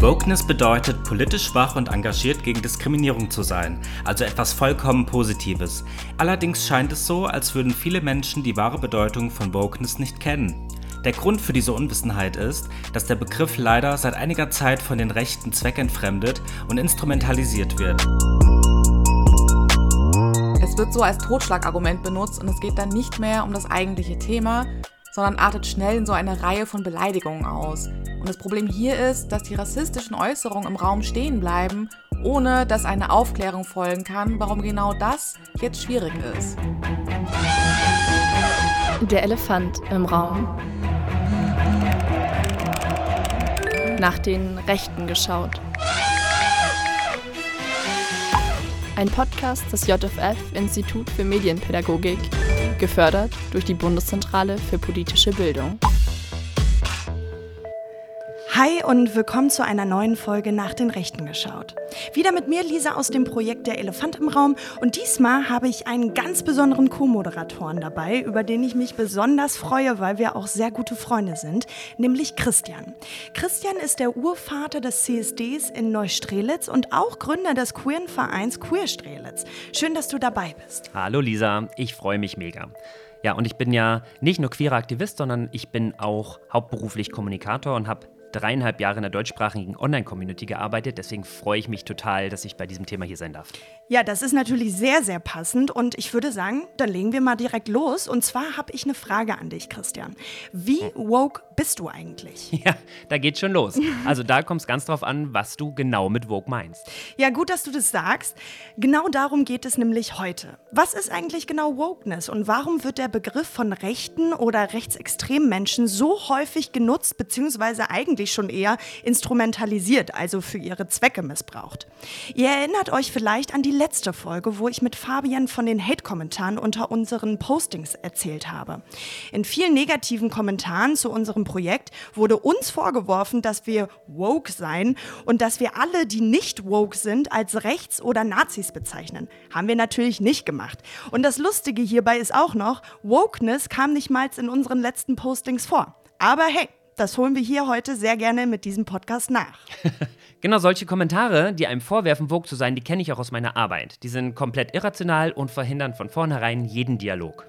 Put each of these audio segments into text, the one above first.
Wokeness bedeutet, politisch wach und engagiert gegen Diskriminierung zu sein, also etwas vollkommen Positives. Allerdings scheint es so, als würden viele Menschen die wahre Bedeutung von Wokeness nicht kennen. Der Grund für diese Unwissenheit ist, dass der Begriff leider seit einiger Zeit von den Rechten zweckentfremdet und instrumentalisiert wird. Es wird so als Totschlagargument benutzt und es geht dann nicht mehr um das eigentliche Thema, sondern artet schnell in so eine Reihe von Beleidigungen aus. Und das Problem hier ist, dass die rassistischen Äußerungen im Raum stehen bleiben, ohne dass eine Aufklärung folgen kann, warum genau das jetzt schwierig ist. Der Elefant im Raum. Nach den Rechten geschaut. Ein Podcast des JFF Institut für Medienpädagogik, gefördert durch die Bundeszentrale für politische Bildung. Hi und willkommen zu einer neuen Folge nach den Rechten geschaut. Wieder mit mir Lisa aus dem Projekt Der Elefant im Raum und diesmal habe ich einen ganz besonderen Co-Moderatoren dabei, über den ich mich besonders freue, weil wir auch sehr gute Freunde sind, nämlich Christian. Christian ist der Urvater des CSDs in Neustrelitz und auch Gründer des queeren Vereins Queer Strelitz. Schön, dass du dabei bist. Hallo Lisa, ich freue mich mega. Ja, und ich bin ja nicht nur queerer Aktivist, sondern ich bin auch hauptberuflich Kommunikator und habe dreieinhalb Jahre in der deutschsprachigen Online-Community gearbeitet. Deswegen freue ich mich total, dass ich bei diesem Thema hier sein darf. Ja, das ist natürlich sehr, sehr passend. Und ich würde sagen, dann legen wir mal direkt los. Und zwar habe ich eine Frage an dich, Christian. Wie hm. woke bist du eigentlich? Ja, da geht's schon los. Also da kommt es ganz drauf an, was du genau mit woke meinst. Ja, gut, dass du das sagst. Genau darum geht es nämlich heute. Was ist eigentlich genau Wokeness und warum wird der Begriff von rechten oder rechtsextremen Menschen so häufig genutzt, beziehungsweise eigentlich schon eher instrumentalisiert, also für ihre Zwecke missbraucht? Ihr erinnert euch vielleicht an die letzte Folge, wo ich mit Fabian von den Hate-Kommentaren unter unseren Postings erzählt habe. In vielen negativen Kommentaren zu unserem Projekt wurde uns vorgeworfen, dass wir woke seien und dass wir alle, die nicht woke sind, als rechts oder Nazis bezeichnen. Haben wir natürlich nicht gemacht. Und das Lustige hierbei ist auch noch, Wokeness kam nicht mal in unseren letzten Postings vor. Aber hey, das holen wir hier heute sehr gerne mit diesem Podcast nach. Genau solche Kommentare, die einem vorwerfen, Vogue zu sein, die kenne ich auch aus meiner Arbeit. Die sind komplett irrational und verhindern von vornherein jeden Dialog.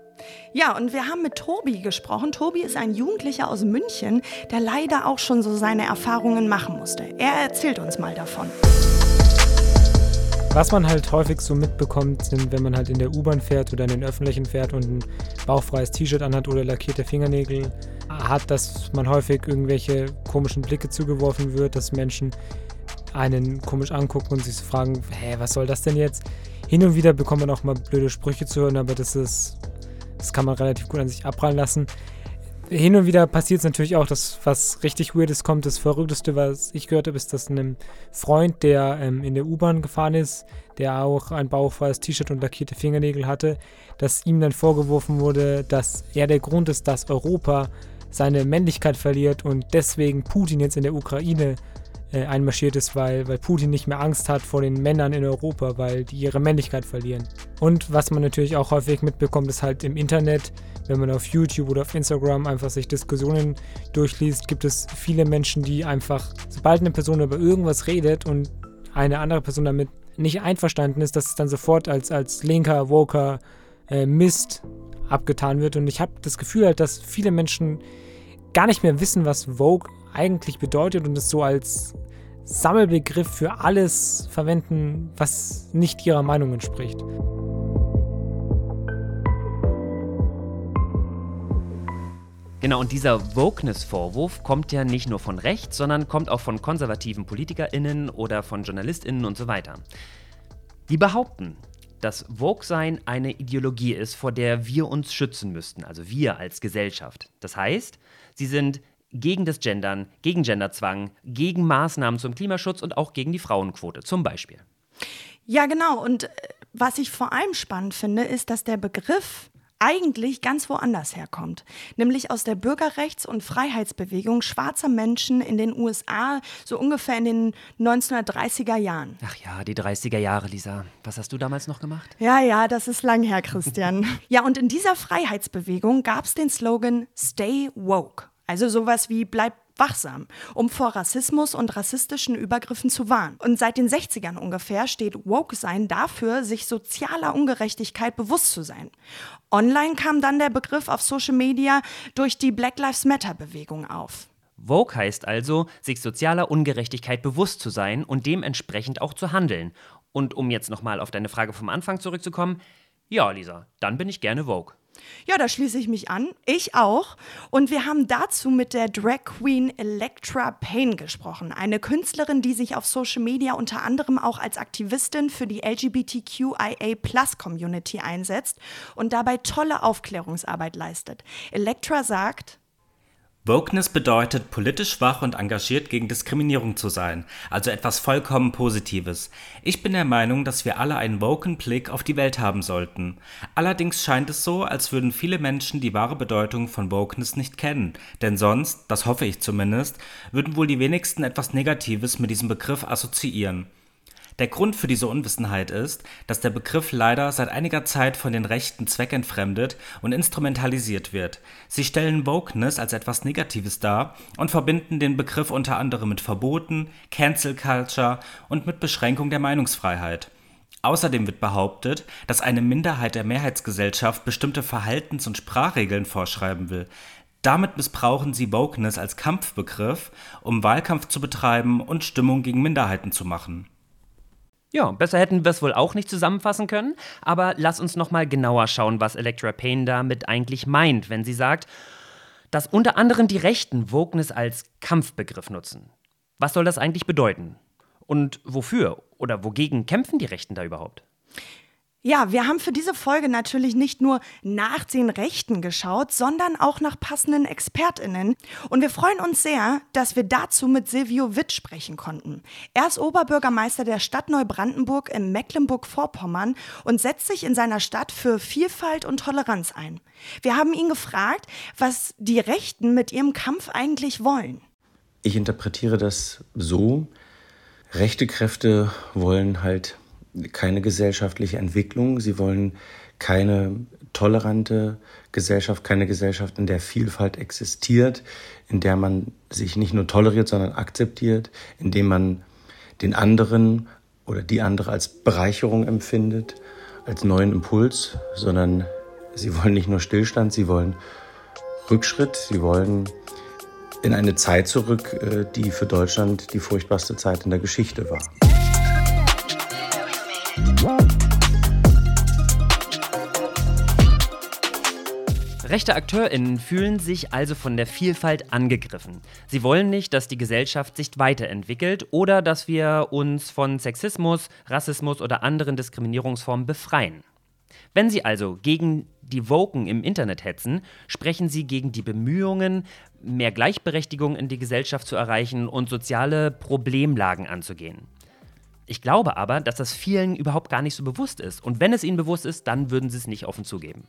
Ja, und wir haben mit Tobi gesprochen. Tobi ist ein Jugendlicher aus München, der leider auch schon so seine Erfahrungen machen musste. Er erzählt uns mal davon. Was man halt häufig so mitbekommt, sind, wenn man halt in der U-Bahn fährt oder in den Öffentlichen fährt und ein bauchfreies T-Shirt anhat oder lackierte Fingernägel hat, dass man häufig irgendwelche komischen Blicke zugeworfen wird, dass Menschen einen komisch angucken und sich so fragen, hä, was soll das denn jetzt? Hin und wieder bekommt man auch mal blöde Sprüche zu hören, aber das ist, das kann man relativ gut an sich abprallen lassen. Hin und wieder passiert es natürlich auch, dass was richtig Weirdes kommt. Das Verrückteste, was ich gehört habe, ist, dass einem Freund, der ähm, in der U-Bahn gefahren ist, der auch ein bauchfreies T-Shirt und lackierte Fingernägel hatte, dass ihm dann vorgeworfen wurde, dass er der Grund ist, dass Europa seine Männlichkeit verliert und deswegen Putin jetzt in der Ukraine äh, einmarschiert ist, weil, weil Putin nicht mehr Angst hat vor den Männern in Europa, weil die ihre Männlichkeit verlieren. Und was man natürlich auch häufig mitbekommt, ist halt im Internet, wenn man auf YouTube oder auf Instagram einfach sich Diskussionen durchliest, gibt es viele Menschen, die einfach, sobald eine Person über irgendwas redet und eine andere Person damit nicht einverstanden ist, dass es dann sofort als, als linker, woker äh, Mist abgetan wird. Und ich habe das Gefühl halt, dass viele Menschen gar nicht mehr wissen, was Vogue eigentlich bedeutet und es so als Sammelbegriff für alles verwenden, was nicht ihrer Meinung entspricht. Genau, und dieser Wokeness-Vorwurf kommt ja nicht nur von rechts, sondern kommt auch von konservativen PolitikerInnen oder von JournalistInnen und so weiter. Die behaupten, dass Woke-Sein eine Ideologie ist, vor der wir uns schützen müssten, also wir als Gesellschaft. Das heißt, sie sind gegen das Gendern, gegen Genderzwang, gegen Maßnahmen zum Klimaschutz und auch gegen die Frauenquote zum Beispiel. Ja, genau. Und äh, was ich vor allem spannend finde, ist, dass der Begriff eigentlich ganz woanders herkommt, nämlich aus der Bürgerrechts- und Freiheitsbewegung schwarzer Menschen in den USA, so ungefähr in den 1930er Jahren. Ach ja, die 30er Jahre, Lisa. Was hast du damals noch gemacht? Ja, ja, das ist lang her, Christian. ja, und in dieser Freiheitsbewegung gab es den Slogan Stay Woke Also sowas wie bleib wachsam, um vor Rassismus und rassistischen Übergriffen zu warnen. Und seit den 60ern ungefähr steht Woke sein dafür, sich sozialer Ungerechtigkeit bewusst zu sein. Online kam dann der Begriff auf Social Media durch die Black Lives Matter Bewegung auf. Woke heißt also, sich sozialer Ungerechtigkeit bewusst zu sein und dementsprechend auch zu handeln. Und um jetzt nochmal auf deine Frage vom Anfang zurückzukommen, ja, Lisa, dann bin ich gerne Vogue. Ja, da schließe ich mich an. Ich auch. Und wir haben dazu mit der Drag Queen Electra Payne gesprochen. Eine Künstlerin, die sich auf Social Media unter anderem auch als Aktivistin für die LGBTQIA-Plus-Community einsetzt und dabei tolle Aufklärungsarbeit leistet. Electra sagt, Wokeness bedeutet, politisch wach und engagiert gegen Diskriminierung zu sein, also etwas vollkommen Positives. Ich bin der Meinung, dass wir alle einen woken Blick auf die Welt haben sollten. Allerdings scheint es so, als würden viele Menschen die wahre Bedeutung von Wokeness nicht kennen, denn sonst, das hoffe ich zumindest, würden wohl die wenigsten etwas Negatives mit diesem Begriff assoziieren. Der Grund für diese Unwissenheit ist, dass der Begriff leider seit einiger Zeit von den Rechten zweckentfremdet und instrumentalisiert wird. Sie stellen Wokeness als etwas Negatives dar und verbinden den Begriff unter anderem mit Verboten, Cancel Culture und mit Beschränkung der Meinungsfreiheit. Außerdem wird behauptet, dass eine Minderheit der Mehrheitsgesellschaft bestimmte Verhaltens- und Sprachregeln vorschreiben will. Damit missbrauchen sie Wokeness als Kampfbegriff, um Wahlkampf zu betreiben und Stimmung gegen Minderheiten zu machen. Ja, besser hätten wir es wohl auch nicht zusammenfassen können, aber lass uns noch mal genauer schauen, was Electra Payne damit eigentlich meint, wenn sie sagt, dass unter anderem die Rechten Wokeness als Kampfbegriff nutzen. Was soll das eigentlich bedeuten? Und wofür oder wogegen kämpfen die Rechten da überhaupt? Ja, wir haben für diese Folge natürlich nicht nur nach den Rechten geschaut, sondern auch nach passenden ExpertInnen. Und wir freuen uns sehr, dass wir dazu mit Silvio Witt sprechen konnten. Er ist Oberbürgermeister der Stadt Neubrandenburg in Mecklenburg-Vorpommern und setzt sich in seiner Stadt für Vielfalt und Toleranz ein. Wir haben ihn gefragt, was die Rechten mit ihrem Kampf eigentlich wollen. Ich interpretiere das so, rechte Kräfte wollen halt keine gesellschaftliche Entwicklung. Sie wollen keine tolerante Gesellschaft, keine Gesellschaft, in der Vielfalt existiert, in der man sich nicht nur toleriert, sondern akzeptiert, in dem man den anderen oder die andere als Bereicherung empfindet, als neuen Impuls, sondern sie wollen nicht nur Stillstand, sie wollen Rückschritt, sie wollen in eine Zeit zurück, äh, die für Deutschland die furchtbarste Zeit in der Geschichte war. Rechte AkteurInnen fühlen sich also von der Vielfalt angegriffen. Sie wollen nicht, dass die Gesellschaft sich weiterentwickelt oder dass wir uns von Sexismus, Rassismus oder anderen Diskriminierungsformen befreien. Wenn sie also gegen die Woken im Internet hetzen, sprechen sie gegen die Bemühungen, mehr Gleichberechtigung in die Gesellschaft zu erreichen und soziale Problemlagen anzugehen. Ich glaube aber, dass das vielen überhaupt gar nicht so bewusst ist. Und wenn es ihnen bewusst ist, dann würden sie es nicht offen zugeben.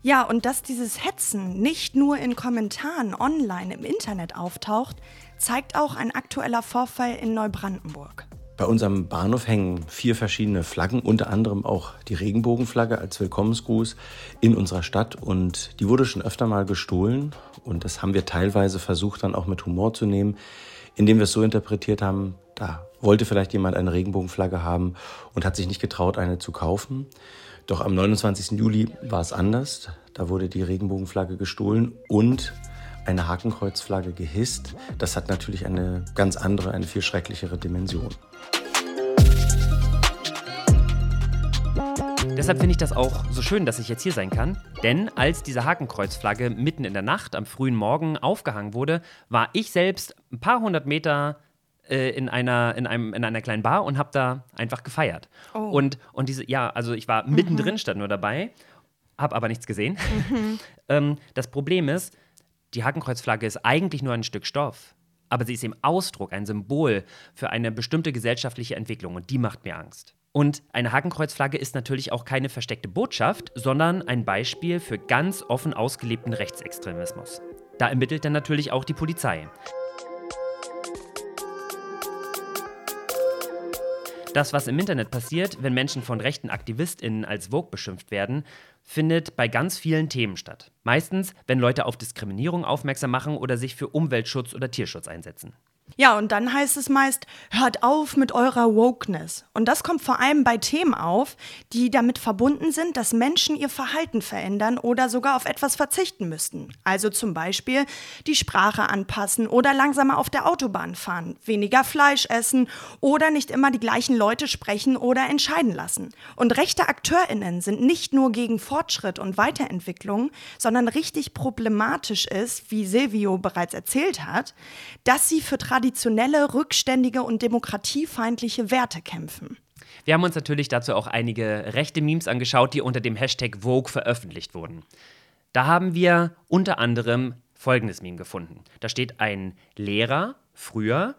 Ja, und dass dieses Hetzen nicht nur in Kommentaren online im Internet auftaucht, zeigt auch ein aktueller Vorfall in Neubrandenburg. Bei unserem Bahnhof hängen vier verschiedene Flaggen, unter anderem auch die Regenbogenflagge als Willkommensgruß in unserer Stadt. Und die wurde schon öfter mal gestohlen. Und das haben wir teilweise versucht dann auch mit Humor zu nehmen, indem wir es so interpretiert haben, da wollte vielleicht jemand eine Regenbogenflagge haben und hat sich nicht getraut, eine zu kaufen. Doch am 29. Juli war es anders. Da wurde die Regenbogenflagge gestohlen und eine Hakenkreuzflagge gehisst. Das hat natürlich eine ganz andere, eine viel schrecklichere Dimension. Deshalb finde ich das auch so schön, dass ich jetzt hier sein kann. Denn als diese Hakenkreuzflagge mitten in der Nacht am frühen Morgen aufgehangen wurde, war ich selbst ein paar hundert Meter äh, in einer, in, einem, in einer kleinen Bar und habe da einfach gefeiert. Oh. Und, und diese, ja, also ich war mittendrin, mhm. statt nur dabei, habe aber nichts gesehen. Mhm. ähm, das Problem ist, die Hakenkreuzflagge ist eigentlich nur ein Stück Stoff. Aber sie ist im Ausdruck, ein Symbol für eine bestimmte gesellschaftliche Entwicklung und die macht mir Angst. Und eine Hakenkreuzflagge ist natürlich auch keine versteckte Botschaft, sondern ein Beispiel für ganz offen ausgelebten Rechtsextremismus. Da ermittelt dann natürlich auch die Polizei. Das, was im Internet passiert, wenn Menschen von rechten AktivistInnen als Vogue beschimpft werden, findet bei ganz vielen Themen statt. Meistens, wenn Leute auf Diskriminierung aufmerksam machen oder sich für Umweltschutz oder Tierschutz einsetzen. Ja, und dann heißt es meist, hört auf mit eurer Wokeness. Und das kommt vor allem bei Themen auf, die damit verbunden sind, dass Menschen ihr Verhalten verändern oder sogar auf etwas verzichten müssten. Also zum Beispiel die Sprache anpassen oder langsamer auf der Autobahn fahren, weniger Fleisch essen oder nicht immer die gleichen Leute sprechen oder entscheiden lassen. Und rechte AkteurInnen sind nicht nur gegen Fortschritt und Weiterentwicklung, sondern richtig problematisch ist, wie Silvio bereits erzählt hat, dass sie für traditionelle, rückständige und demokratiefeindliche Werte kämpfen. Wir haben uns natürlich dazu auch einige rechte Memes angeschaut, die unter dem Hashtag Vogue veröffentlicht wurden. Da haben wir unter anderem folgendes Meme gefunden. Da steht ein Lehrer früher.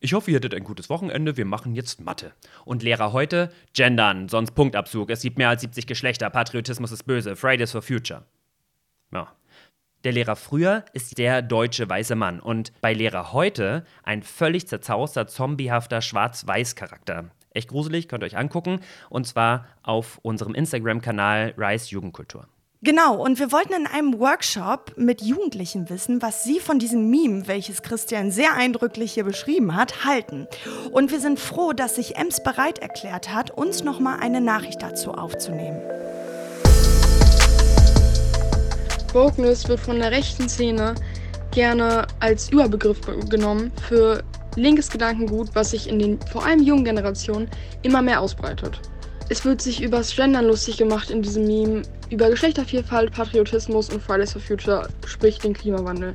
Ich hoffe, ihr hattet ein gutes Wochenende. Wir machen jetzt Mathe. Und Lehrer heute, gendern, sonst Punktabzug. Es gibt mehr als 70 Geschlechter. Patriotismus ist böse. Fridays for Future. Ja, der Lehrer früher ist der deutsche weiße Mann und bei Lehrer heute ein völlig zerzauster, zombiehafter Schwarz-Weiß-Charakter. Echt gruselig, könnt ihr euch angucken. Und zwar auf unserem Instagram-Kanal Rice Jugendkultur. Genau, und wir wollten in einem Workshop mit Jugendlichen wissen, was sie von diesem Meme, welches Christian sehr eindrücklich hier beschrieben hat, halten. Und wir sind froh, dass sich Ems bereit erklärt hat, uns nochmal eine Nachricht dazu aufzunehmen. Wokeness wird von der rechten Szene gerne als Überbegriff genommen für linkes Gedankengut, was sich in den vor allem jungen Generationen immer mehr ausbreitet. Es wird sich übers Gendern lustig gemacht in diesem Meme, über Geschlechtervielfalt, Patriotismus und Fridays for Future, sprich den Klimawandel.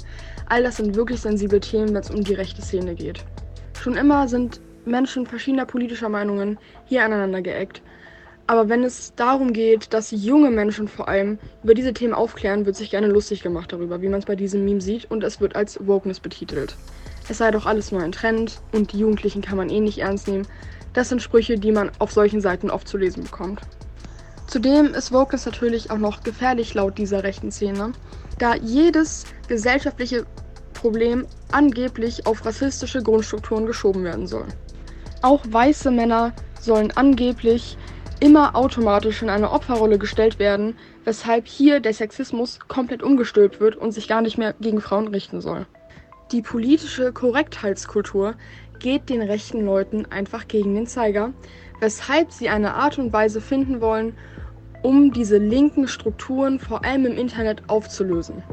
All das sind wirklich sensible Themen, wenn es um die rechte Szene geht. Schon immer sind Menschen verschiedener politischer Meinungen hier aneinander geeckt aber wenn es darum geht, dass junge Menschen vor allem über diese Themen aufklären, wird sich gerne lustig gemacht darüber, wie man es bei diesem Meme sieht, und es wird als Wokeness betitelt. Es sei doch alles nur ein Trend und die Jugendlichen kann man eh nicht ernst nehmen. Das sind Sprüche, die man auf solchen Seiten oft zu lesen bekommt. Zudem ist Wokeness natürlich auch noch gefährlich laut dieser rechten Szene, da jedes gesellschaftliche Problem angeblich auf rassistische Grundstrukturen geschoben werden soll. Auch weiße Männer sollen angeblich immer automatisch in eine Opferrolle gestellt werden, weshalb hier der Sexismus komplett umgestülpt wird und sich gar nicht mehr gegen Frauen richten soll. Die politische Korrektheitskultur geht den rechten Leuten einfach gegen den Zeiger, weshalb sie eine Art und Weise finden wollen, um diese linken Strukturen vor allem im Internet aufzulösen.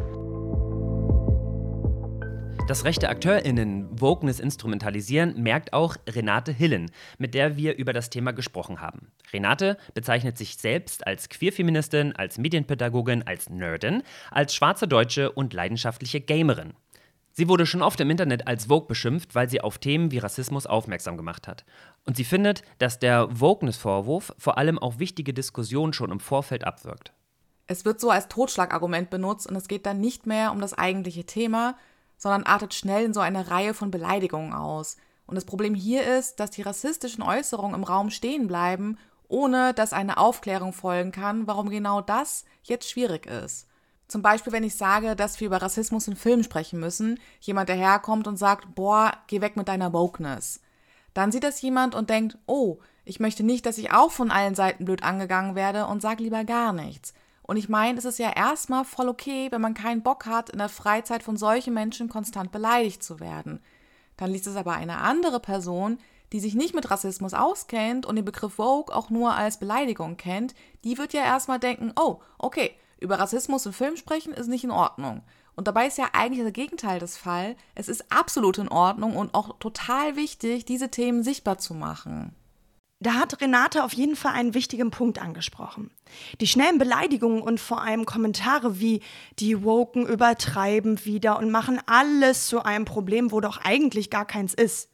Dass rechte AkteurInnen Wokeness instrumentalisieren, merkt auch Renate Hillen, mit der wir über das Thema gesprochen haben. Renate bezeichnet sich selbst als Queerfeministin, als Medienpädagogin, als Nerdin, als schwarze Deutsche und leidenschaftliche Gamerin. Sie wurde schon oft im Internet als Vogue beschimpft, weil sie auf Themen wie Rassismus aufmerksam gemacht hat. Und sie findet, dass der Wokeness-Vorwurf vor allem auch wichtige Diskussionen schon im Vorfeld abwirkt. Es wird so als Totschlagargument benutzt und es geht dann nicht mehr um das eigentliche Thema, sondern artet schnell in so eine Reihe von Beleidigungen aus. Und das Problem hier ist, dass die rassistischen Äußerungen im Raum stehen bleiben, ohne dass eine Aufklärung folgen kann, warum genau das jetzt schwierig ist. Zum Beispiel, wenn ich sage, dass wir über Rassismus in Filmen sprechen müssen, jemand daherkommt und sagt, boah, geh weg mit deiner Wokeness. Dann sieht das jemand und denkt, oh, ich möchte nicht, dass ich auch von allen Seiten blöd angegangen werde und sag lieber gar nichts. Und ich meine, es ist ja erstmal voll okay, wenn man keinen Bock hat, in der Freizeit von solchen Menschen konstant beleidigt zu werden. Dann liest es aber eine andere Person, die sich nicht mit Rassismus auskennt und den Begriff Vogue auch nur als Beleidigung kennt, die wird ja erstmal denken, oh, okay, über Rassismus im Film sprechen ist nicht in Ordnung. Und dabei ist ja eigentlich das Gegenteil des Fall. Es ist absolut in Ordnung und auch total wichtig, diese Themen sichtbar zu machen. Da hat Renate auf jeden Fall einen wichtigen Punkt angesprochen. Die schnellen Beleidigungen und vor allem Kommentare wie die Woken übertreiben wieder und machen alles zu einem Problem, wo doch eigentlich gar keins ist,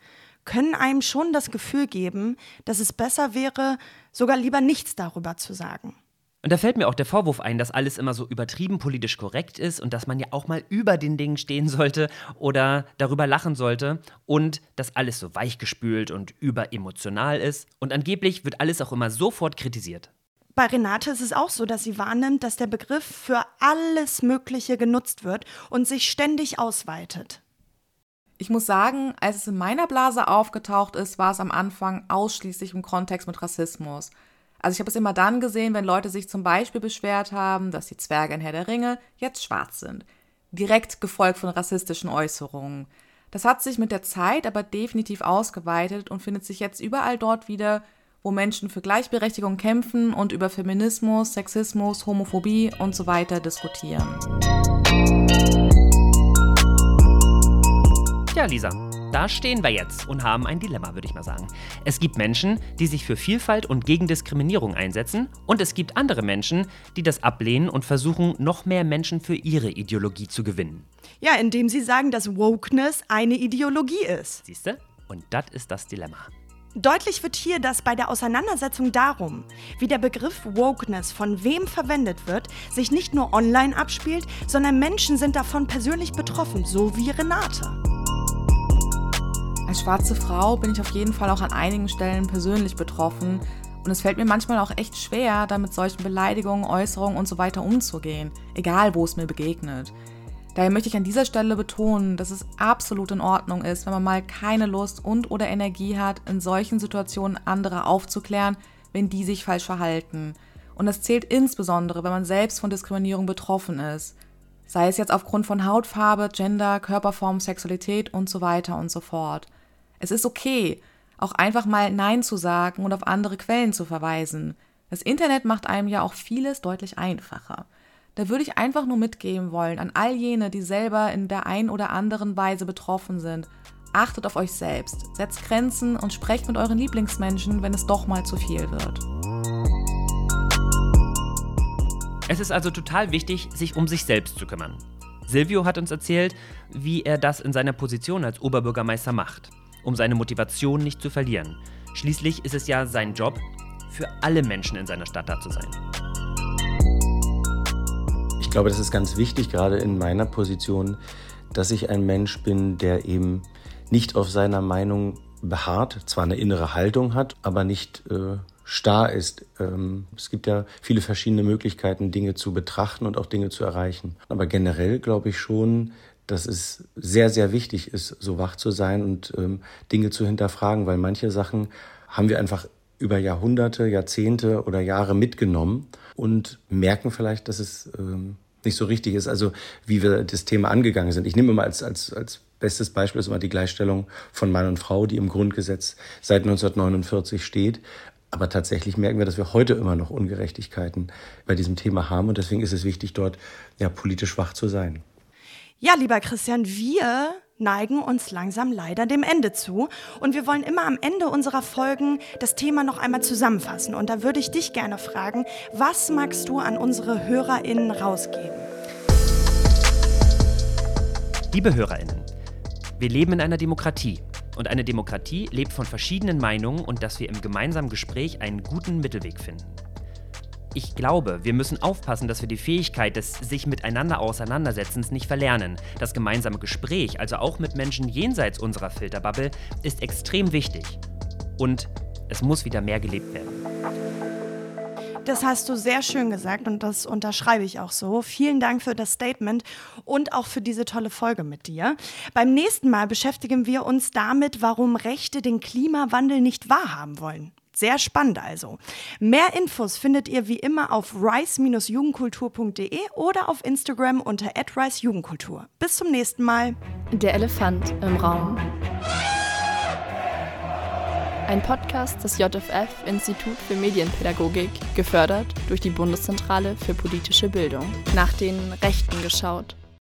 können einem schon das Gefühl geben, dass es besser wäre, sogar lieber nichts darüber zu sagen. Und da fällt mir auch der Vorwurf ein, dass alles immer so übertrieben politisch korrekt ist und dass man ja auch mal über den Dingen stehen sollte oder darüber lachen sollte und dass alles so weichgespült und überemotional ist. Und angeblich wird alles auch immer sofort kritisiert. Bei Renate ist es auch so, dass sie wahrnimmt, dass der Begriff für alles Mögliche genutzt wird und sich ständig ausweitet. Ich muss sagen, als es in meiner Blase aufgetaucht ist, war es am Anfang ausschließlich im Kontext mit Rassismus. Also ich habe es immer dann gesehen, wenn Leute sich zum Beispiel beschwert haben, dass die Zwerge in Herr der Ringe jetzt schwarz sind. Direkt gefolgt von rassistischen Äußerungen. Das hat sich mit der Zeit aber definitiv ausgeweitet und findet sich jetzt überall dort wieder, wo Menschen für Gleichberechtigung kämpfen und über Feminismus, Sexismus, Homophobie und so weiter diskutieren. Ja, Lisa, da stehen wir jetzt und haben ein Dilemma, würde ich mal sagen. Es gibt Menschen, die sich für Vielfalt und gegen Diskriminierung einsetzen, und es gibt andere Menschen, die das ablehnen und versuchen, noch mehr Menschen für ihre Ideologie zu gewinnen. Ja, indem sie sagen, dass Wokeness eine Ideologie ist. Siehst du? Und das ist das Dilemma. Deutlich wird hier, dass bei der Auseinandersetzung darum, wie der Begriff Wokeness von wem verwendet wird, sich nicht nur online abspielt, sondern Menschen sind davon persönlich betroffen, so wie Renate. Als schwarze Frau bin ich auf jeden Fall auch an einigen Stellen persönlich betroffen und es fällt mir manchmal auch echt schwer, da mit solchen Beleidigungen, Äußerungen und so weiter umzugehen, egal wo es mir begegnet. Daher möchte ich an dieser Stelle betonen, dass es absolut in Ordnung ist, wenn man mal keine Lust und oder Energie hat, in solchen Situationen andere aufzuklären, wenn die sich falsch verhalten. Und das zählt insbesondere, wenn man selbst von Diskriminierung betroffen ist. Sei es jetzt aufgrund von Hautfarbe, Gender, Körperform, Sexualität und so weiter und so fort. Es ist okay, auch einfach mal Nein zu sagen und auf andere Quellen zu verweisen. Das Internet macht einem ja auch vieles deutlich einfacher. Da würde ich einfach nur mitgeben wollen an all jene, die selber in der ein oder anderen Weise betroffen sind. Achtet auf euch selbst, setzt Grenzen und sprecht mit euren Lieblingsmenschen, wenn es doch mal zu viel wird. Es ist also total wichtig, sich um sich selbst zu kümmern. Silvio hat uns erzählt, wie er das in seiner Position als Oberbürgermeister macht um seine Motivation nicht zu verlieren. Schließlich ist es ja sein Job, für alle Menschen in seiner Stadt da zu sein. Ich glaube, das ist ganz wichtig, gerade in meiner Position, dass ich ein Mensch bin, der eben nicht auf seiner Meinung beharrt, zwar eine innere Haltung hat, aber nicht äh, starr ist. Ähm, es gibt ja viele verschiedene Möglichkeiten, Dinge zu betrachten und auch Dinge zu erreichen. Aber generell glaube ich schon, dass es sehr, sehr wichtig ist, so wach zu sein und ähm, Dinge zu hinterfragen, weil manche Sachen haben wir einfach über Jahrhunderte, Jahrzehnte oder Jahre mitgenommen und merken vielleicht, dass es ähm, nicht so richtig ist, also wie wir das Thema angegangen sind. Ich nehme mal als, als, als bestes Beispiel ist immer die Gleichstellung von Mann und Frau, die im Grundgesetz seit 1949 steht. Aber tatsächlich merken wir, dass wir heute immer noch Ungerechtigkeiten bei diesem Thema haben und deswegen ist es wichtig, dort ja politisch wach zu sein. Ja, lieber Christian, wir neigen uns langsam leider dem Ende zu. Und wir wollen immer am Ende unserer Folgen das Thema noch einmal zusammenfassen. Und da würde ich dich gerne fragen, was magst du an unsere HörerInnen rausgeben? Liebe HörerInnen, wir leben in einer Demokratie. Und eine Demokratie lebt von verschiedenen Meinungen und dass wir im gemeinsamen Gespräch einen guten Mittelweg finden. Ich glaube, wir müssen aufpassen, dass wir die Fähigkeit des sich miteinander Auseinandersetzens nicht verlernen. Das gemeinsame Gespräch, also auch mit Menschen jenseits unserer Filterbubble, ist extrem wichtig. Und es muss wieder mehr gelebt werden. Das hast du sehr schön gesagt und das unterschreibe ich auch so. Vielen Dank für das Statement und auch für diese tolle Folge mit dir. Beim nächsten Mal beschäftigen wir uns damit, warum Rechte den Klimawandel nicht wahrhaben wollen. Sehr spannend also. Mehr Infos findet ihr wie immer auf rice-jugendkultur.de oder auf Instagram unter @rice-jugendkultur. Bis zum nächsten Mal. Der Elefant im Raum. Ein Podcast des JFF Institut für Medienpädagogik, gefördert durch die Bundeszentrale für politische Bildung. Nach den Rechten geschaut.